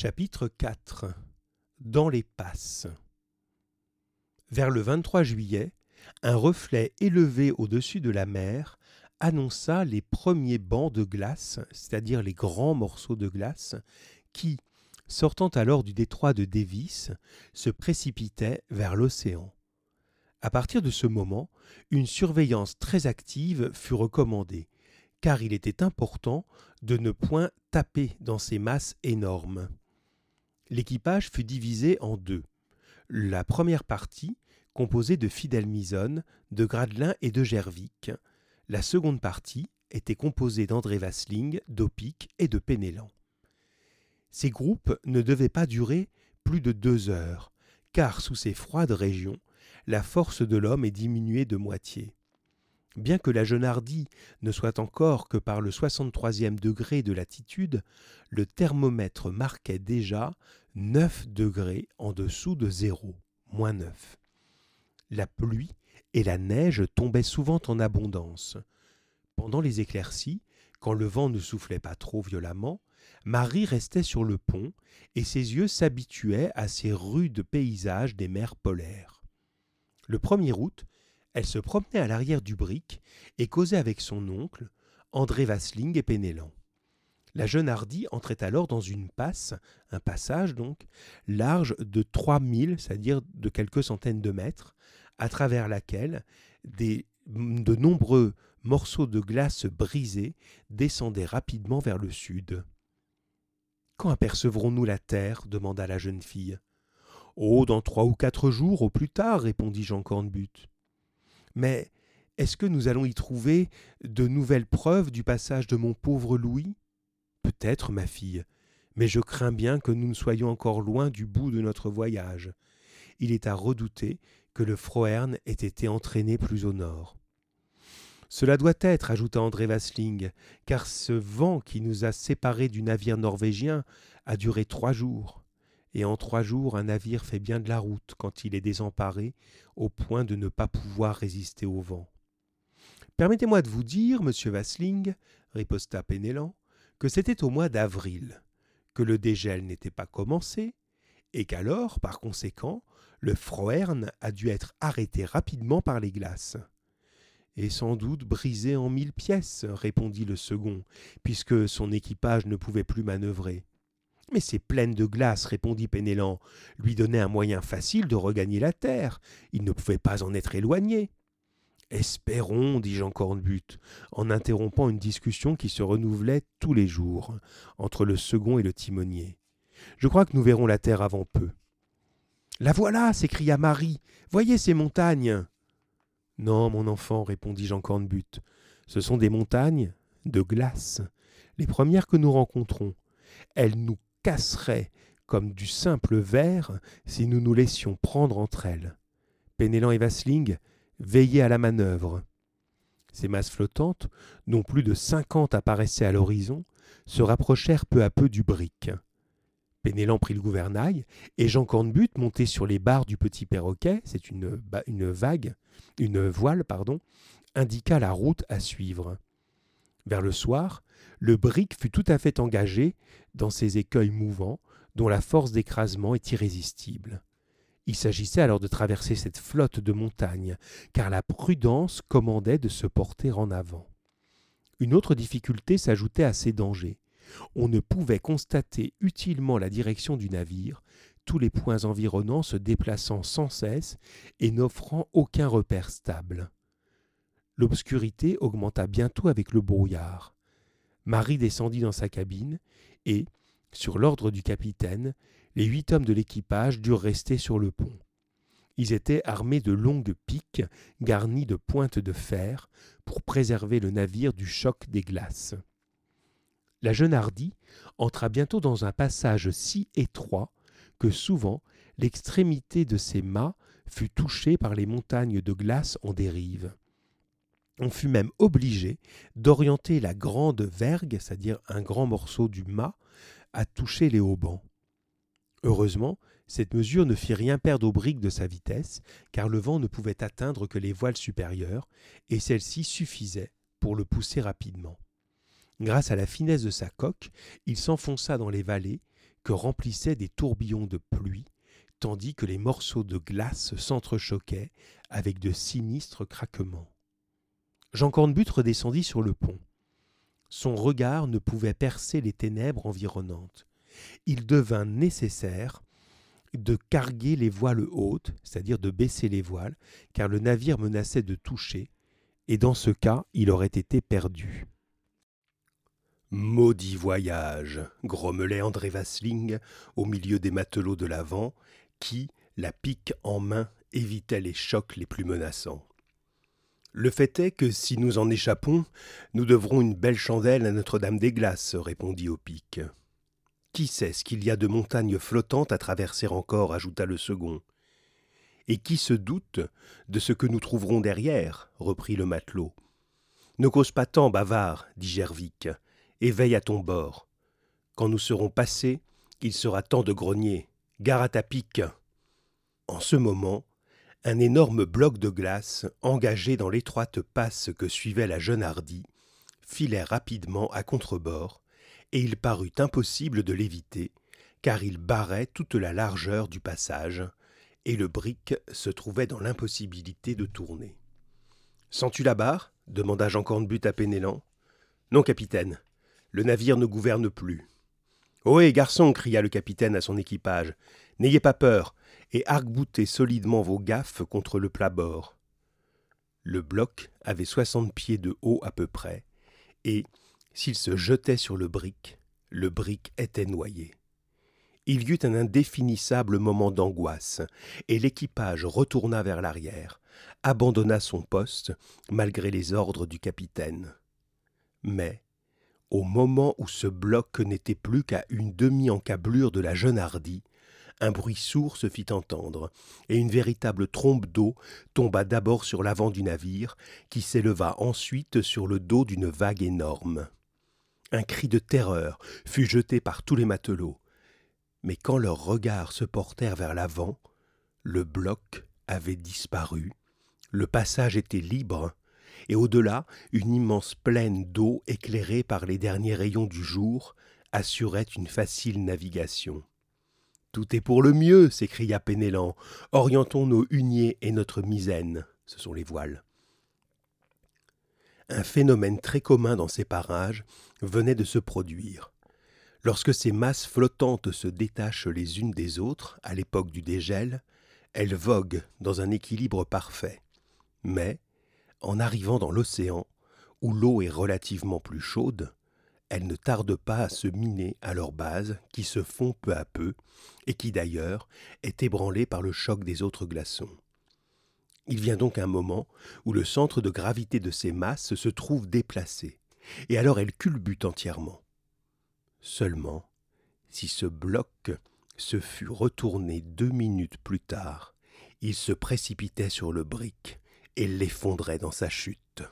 Chapitre 4 Dans les passes Vers le 23 juillet, un reflet élevé au-dessus de la mer annonça les premiers bancs de glace, c'est-à-dire les grands morceaux de glace, qui, sortant alors du détroit de Davis, se précipitaient vers l'océan. À partir de ce moment, une surveillance très active fut recommandée, car il était important de ne point taper dans ces masses énormes. L'équipage fut divisé en deux. La première partie, composée de Fidel Mison, de Gradelin et de Gervic. La seconde partie était composée d'André Vasling, d'Opic et de Pénélan. Ces groupes ne devaient pas durer plus de deux heures, car sous ces froides régions, la force de l'homme est diminuée de moitié. Bien que la Hardy ne soit encore que par le 63e degré de latitude, le thermomètre marquait déjà 9 degrés en dessous de zéro, moins 9. La pluie et la neige tombaient souvent en abondance. Pendant les éclaircies, quand le vent ne soufflait pas trop violemment, Marie restait sur le pont et ses yeux s'habituaient à ces rudes paysages des mers polaires. Le 1er août, elle se promenait à l'arrière du brick et causait avec son oncle, André Vasling et Pénélan. La jeune Hardy entrait alors dans une passe, un passage donc, large de trois milles, c'est-à-dire de quelques centaines de mètres, à travers laquelle des, de nombreux morceaux de glace brisés descendaient rapidement vers le sud. Quand apercevrons-nous la terre? demanda la jeune fille. Oh, dans trois ou quatre jours au plus tard, répondit Jean Cornbutte. Mais est-ce que nous allons y trouver de nouvelles preuves du passage de mon pauvre Louis? Peut-être, ma fille, mais je crains bien que nous ne soyons encore loin du bout de notre voyage. Il est à redouter que le Frohern ait été entraîné plus au nord. Cela doit être, ajouta André Vasling, car ce vent qui nous a séparés du navire norvégien a duré trois jours et en trois jours un navire fait bien de la route quand il est désemparé au point de ne pas pouvoir résister au vent. Permettez-moi de vous dire, monsieur Vasling, riposta Pénélan, que c'était au mois d'avril, que le dégel n'était pas commencé, et qu'alors, par conséquent, le Frohern a dû être arrêté rapidement par les glaces. Et sans doute brisé en mille pièces, répondit le second, puisque son équipage ne pouvait plus manœuvrer. Mais ces plaines de glace, répondit Pénélan, lui donnaient un moyen facile de regagner la terre. Il ne pouvait pas en être éloigné. Espérons, dit Jean Cornbutte, en interrompant une discussion qui se renouvelait tous les jours entre le second et le timonier. Je crois que nous verrons la terre avant peu. La voilà s'écria Marie. Voyez ces montagnes. Non, mon enfant, répondit Jean Cornbutte. Ce sont des montagnes de glace, les premières que nous rencontrons. Elles nous casserait comme du simple verre si nous nous laissions prendre entre elles. Pénélan et Vasling veillaient à la manœuvre. Ces masses flottantes, dont plus de cinquante apparaissaient à l'horizon, se rapprochèrent peu à peu du brick. Pénélan prit le gouvernail, et Jean Cornbutte, monté sur les barres du petit perroquet, c'est une vague, une voile, pardon, indiqua la route à suivre. Vers le soir, le brick fut tout à fait engagé dans ces écueils mouvants dont la force d'écrasement est irrésistible. Il s'agissait alors de traverser cette flotte de montagnes, car la prudence commandait de se porter en avant. Une autre difficulté s'ajoutait à ces dangers. On ne pouvait constater utilement la direction du navire, tous les points environnants se déplaçant sans cesse et n'offrant aucun repère stable. L'obscurité augmenta bientôt avec le brouillard. Marie descendit dans sa cabine, et, sur l'ordre du capitaine, les huit hommes de l'équipage durent rester sur le pont. Ils étaient armés de longues piques garnies de pointes de fer pour préserver le navire du choc des glaces. La jeune Hardy entra bientôt dans un passage si étroit que souvent l'extrémité de ses mâts fut touchée par les montagnes de glace en dérive. On fut même obligé d'orienter la grande vergue, c'est-à-dire un grand morceau du mât, à toucher les haubans. Heureusement, cette mesure ne fit rien perdre au brick de sa vitesse, car le vent ne pouvait atteindre que les voiles supérieures, et celle-ci suffisait pour le pousser rapidement. Grâce à la finesse de sa coque, il s'enfonça dans les vallées que remplissaient des tourbillons de pluie, tandis que les morceaux de glace s'entrechoquaient avec de sinistres craquements. Jean Cornbutte redescendit sur le pont. Son regard ne pouvait percer les ténèbres environnantes. Il devint nécessaire de carguer les voiles hautes, c'est-à-dire de baisser les voiles, car le navire menaçait de toucher, et dans ce cas il aurait été perdu. Maudit voyage, grommelait André Vasling au milieu des matelots de l'avant, qui, la pique en main, évitaient les chocs les plus menaçants. Le fait est que si nous en échappons, nous devrons une belle chandelle à Notre-Dame des Glaces, répondit Opic. Qui sait ce qu'il y a de montagnes flottantes à traverser encore ajouta le second. Et qui se doute de ce que nous trouverons derrière reprit le matelot. Ne cause pas tant, bavard, dit Gervic et veille à ton bord. Quand nous serons passés, il sera temps de grogner. Gare à ta pique. En ce moment, un énorme bloc de glace, engagé dans l'étroite passe que suivait la jeune Hardy, filait rapidement à contrebord, et il parut impossible de l'éviter, car il barrait toute la largeur du passage, et le brick se trouvait dans l'impossibilité de tourner. Sens-tu la barre? demanda Jean Cornbutte à Pénélan. Non, capitaine. Le navire ne gouverne plus. Ohé, garçon cria le capitaine à son équipage. N'ayez pas peur, et arc-boutez solidement vos gaffes contre le plat-bord. Le bloc avait soixante pieds de haut à peu près, et, s'il se jetait sur le brick, le brick était noyé. Il y eut un indéfinissable moment d'angoisse, et l'équipage retourna vers l'arrière, abandonna son poste, malgré les ordres du capitaine. Mais, au moment où ce bloc n'était plus qu'à une demi-encablure de la jeune Hardy, un bruit sourd se fit entendre, et une véritable trombe d'eau tomba d'abord sur l'avant du navire, qui s'éleva ensuite sur le dos d'une vague énorme. Un cri de terreur fut jeté par tous les matelots, mais quand leurs regards se portèrent vers l'avant, le bloc avait disparu, le passage était libre, et au-delà, une immense plaine d'eau éclairée par les derniers rayons du jour assurait une facile navigation. Tout est pour le mieux, s'écria Pénélan. Orientons nos huniers et notre misaine. Ce sont les voiles. Un phénomène très commun dans ces parages venait de se produire. Lorsque ces masses flottantes se détachent les unes des autres à l'époque du dégel, elles voguent dans un équilibre parfait. Mais, en arrivant dans l'océan, où l'eau est relativement plus chaude, elles ne tardent pas à se miner à leur base, qui se fond peu à peu, et qui d'ailleurs est ébranlée par le choc des autres glaçons. Il vient donc un moment où le centre de gravité de ces masses se trouve déplacé, et alors elles culbutent entièrement. Seulement, si ce bloc se fût retourné deux minutes plus tard, il se précipitait sur le brick, et l'effondrait dans sa chute.